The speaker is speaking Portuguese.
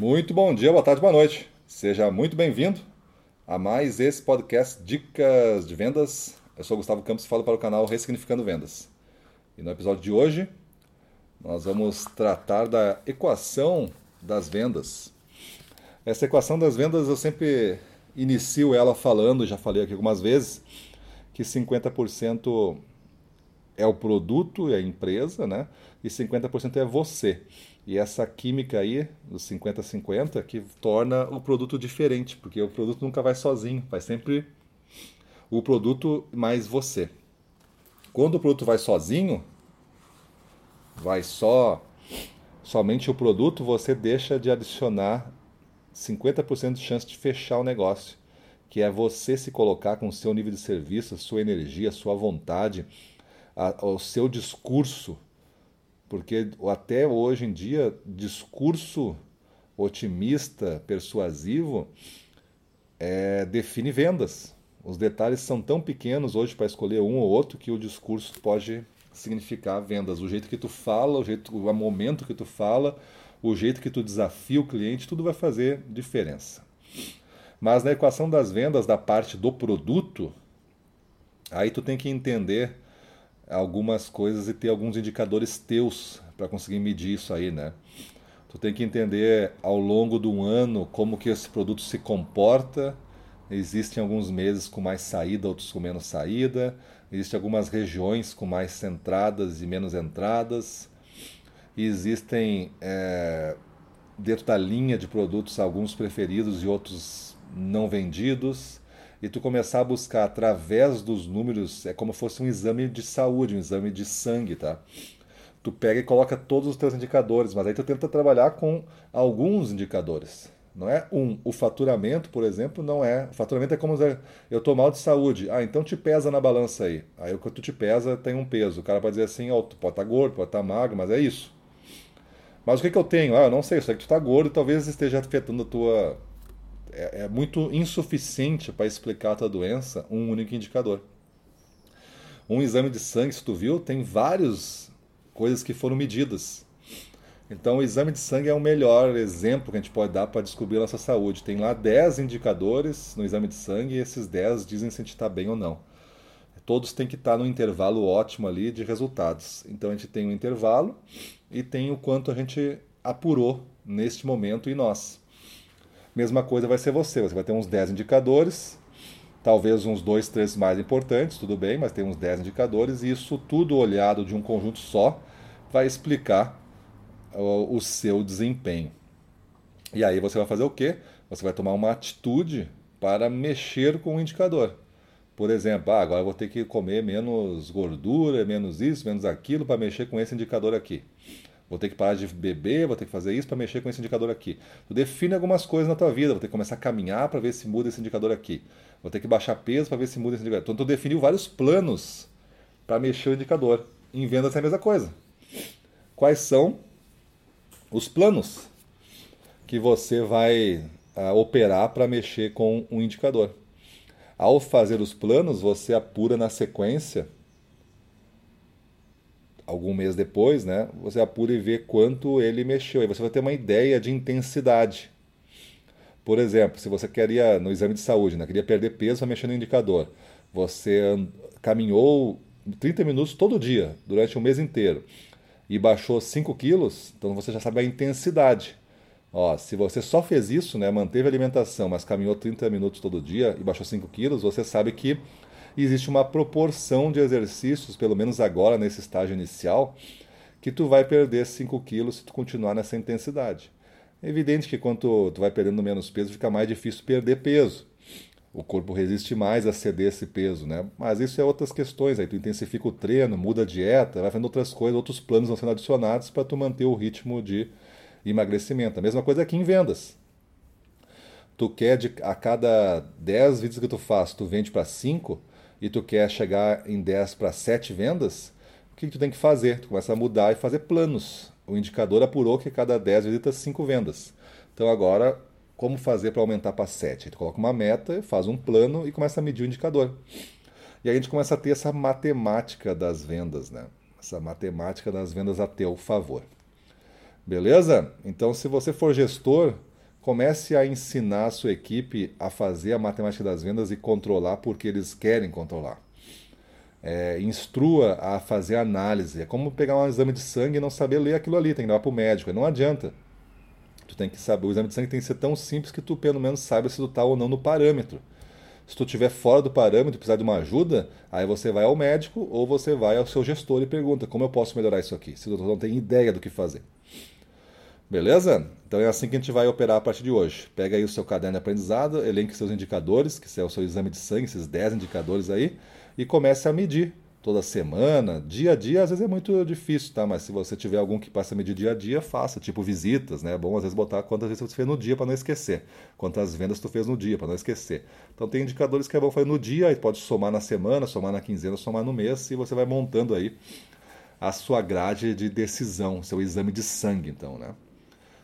Muito bom dia, boa tarde, boa noite. Seja muito bem-vindo a mais esse podcast Dicas de Vendas. Eu sou Gustavo Campos e falo para o canal Ressignificando Vendas. E no episódio de hoje, nós vamos tratar da equação das vendas. Essa equação das vendas eu sempre inicio ela falando, já falei aqui algumas vezes, que 50% é o produto, é a empresa, né? E 50% é você. E essa química aí, dos 50-50, que torna o produto diferente, porque o produto nunca vai sozinho, vai sempre o produto mais você. Quando o produto vai sozinho, vai só somente o produto, você deixa de adicionar 50% de chance de fechar o negócio, que é você se colocar com o seu nível de serviço, sua energia, sua vontade, a, o seu discurso porque até hoje em dia, discurso otimista, persuasivo, é, define vendas. Os detalhes são tão pequenos hoje para escolher um ou outro que o discurso pode significar vendas. O jeito que tu fala, o jeito, o momento que tu fala, o jeito que tu desafia o cliente, tudo vai fazer diferença. Mas na equação das vendas, da parte do produto, aí tu tem que entender algumas coisas e ter alguns indicadores teus para conseguir medir isso aí, né? Tu tem que entender ao longo do ano como que esse produto se comporta. Existem alguns meses com mais saída, outros com menos saída. Existem algumas regiões com mais entradas e menos entradas. Existem é, dentro da linha de produtos alguns preferidos e outros não vendidos e tu começar a buscar através dos números, é como se fosse um exame de saúde, um exame de sangue, tá? Tu pega e coloca todos os teus indicadores, mas aí tu tenta trabalhar com alguns indicadores. Não é um. O faturamento, por exemplo, não é. O faturamento é como eu estou mal de saúde. Ah, então te pesa na balança aí. Aí o que tu te pesa tem um peso. O cara pode dizer assim, oh, tu pode estar tá gordo, pode estar tá magro, mas é isso. Mas o que, que eu tenho? Ah, eu não sei, sei que tu está gordo talvez esteja afetando a tua é, é muito insuficiente para explicar a tua doença um único indicador. Um exame de sangue, se tu viu, tem várias coisas que foram medidas. Então, o exame de sangue é o melhor exemplo que a gente pode dar para descobrir a nossa saúde. Tem lá 10 indicadores no exame de sangue e esses 10 dizem se a gente está bem ou não. Todos têm que estar tá no intervalo ótimo ali de resultados. Então, a gente tem um intervalo e tem o quanto a gente apurou neste momento em nós. Mesma coisa vai ser você. Você vai ter uns 10 indicadores, talvez uns dois, três mais importantes, tudo bem, mas tem uns 10 indicadores, e isso tudo olhado de um conjunto só vai explicar o, o seu desempenho. E aí você vai fazer o quê? Você vai tomar uma atitude para mexer com o indicador. Por exemplo, ah, agora eu vou ter que comer menos gordura, menos isso, menos aquilo para mexer com esse indicador aqui. Vou ter que parar de beber, vou ter que fazer isso para mexer com esse indicador aqui. Tu define algumas coisas na tua vida, vou ter que começar a caminhar para ver se muda esse indicador aqui. Vou ter que baixar peso para ver se muda esse indicador. Então tu definiu vários planos para mexer o indicador. Em vendas é a mesma coisa. Quais são os planos que você vai uh, operar para mexer com um indicador? Ao fazer os planos, você apura na sequência algum mês depois, né, você apura e vê quanto ele mexeu. Aí você vai ter uma ideia de intensidade. Por exemplo, se você queria, no exame de saúde, né, queria perder peso, vai mexer no indicador. Você caminhou 30 minutos todo dia, durante um mês inteiro, e baixou 5 quilos, então você já sabe a intensidade. Ó, se você só fez isso, né, manteve a alimentação, mas caminhou 30 minutos todo dia e baixou 5 quilos, você sabe que e existe uma proporção de exercícios, pelo menos agora nesse estágio inicial, que tu vai perder 5 quilos se tu continuar nessa intensidade. É evidente que quanto tu vai perdendo menos peso, fica mais difícil perder peso. O corpo resiste mais a ceder esse peso, né? Mas isso é outras questões. Aí tu intensifica o treino, muda a dieta, vai fazendo outras coisas, outros planos vão sendo adicionados para tu manter o ritmo de emagrecimento. A mesma coisa aqui em vendas. Tu quer de, a cada 10 vídeos que tu faz, tu vende para 5, e tu quer chegar em 10 para 7 vendas, o que, que tu tem que fazer? Tu começa a mudar e fazer planos. O indicador apurou que cada 10 visitas 5 vendas. Então agora, como fazer para aumentar para 7? Tu coloca uma meta, faz um plano e começa a medir o indicador. E aí a gente começa a ter essa matemática das vendas, né? Essa matemática das vendas a teu favor. Beleza? Então, se você for gestor, comece a ensinar a sua equipe a fazer a matemática das vendas e controlar porque eles querem controlar. É, instrua a fazer análise. É como pegar um exame de sangue e não saber ler aquilo ali, tem que levar para o médico. Não adianta. Tu tem que saber, o exame de sangue tem que ser tão simples que tu pelo menos saiba se tu está ou não no parâmetro. Se tu estiver fora do parâmetro e precisar de uma ajuda, aí você vai ao médico ou você vai ao seu gestor e pergunta como eu posso melhorar isso aqui, se o doutor não tem ideia do que fazer. Beleza? Então é assim que a gente vai operar a partir de hoje. Pega aí o seu caderno de aprendizado, elenque seus indicadores, que é o seu exame de sangue, esses 10 indicadores aí, e comece a medir toda semana, dia a dia, às vezes é muito difícil, tá? Mas se você tiver algum que passe a medir dia a dia, faça, tipo visitas, né? É bom às vezes botar quantas vezes você fez no dia para não esquecer, quantas vendas tu fez no dia para não esquecer. Então tem indicadores que é bom fazer no dia, aí pode somar na semana, somar na quinzena, somar no mês, e você vai montando aí a sua grade de decisão, seu exame de sangue, então, né?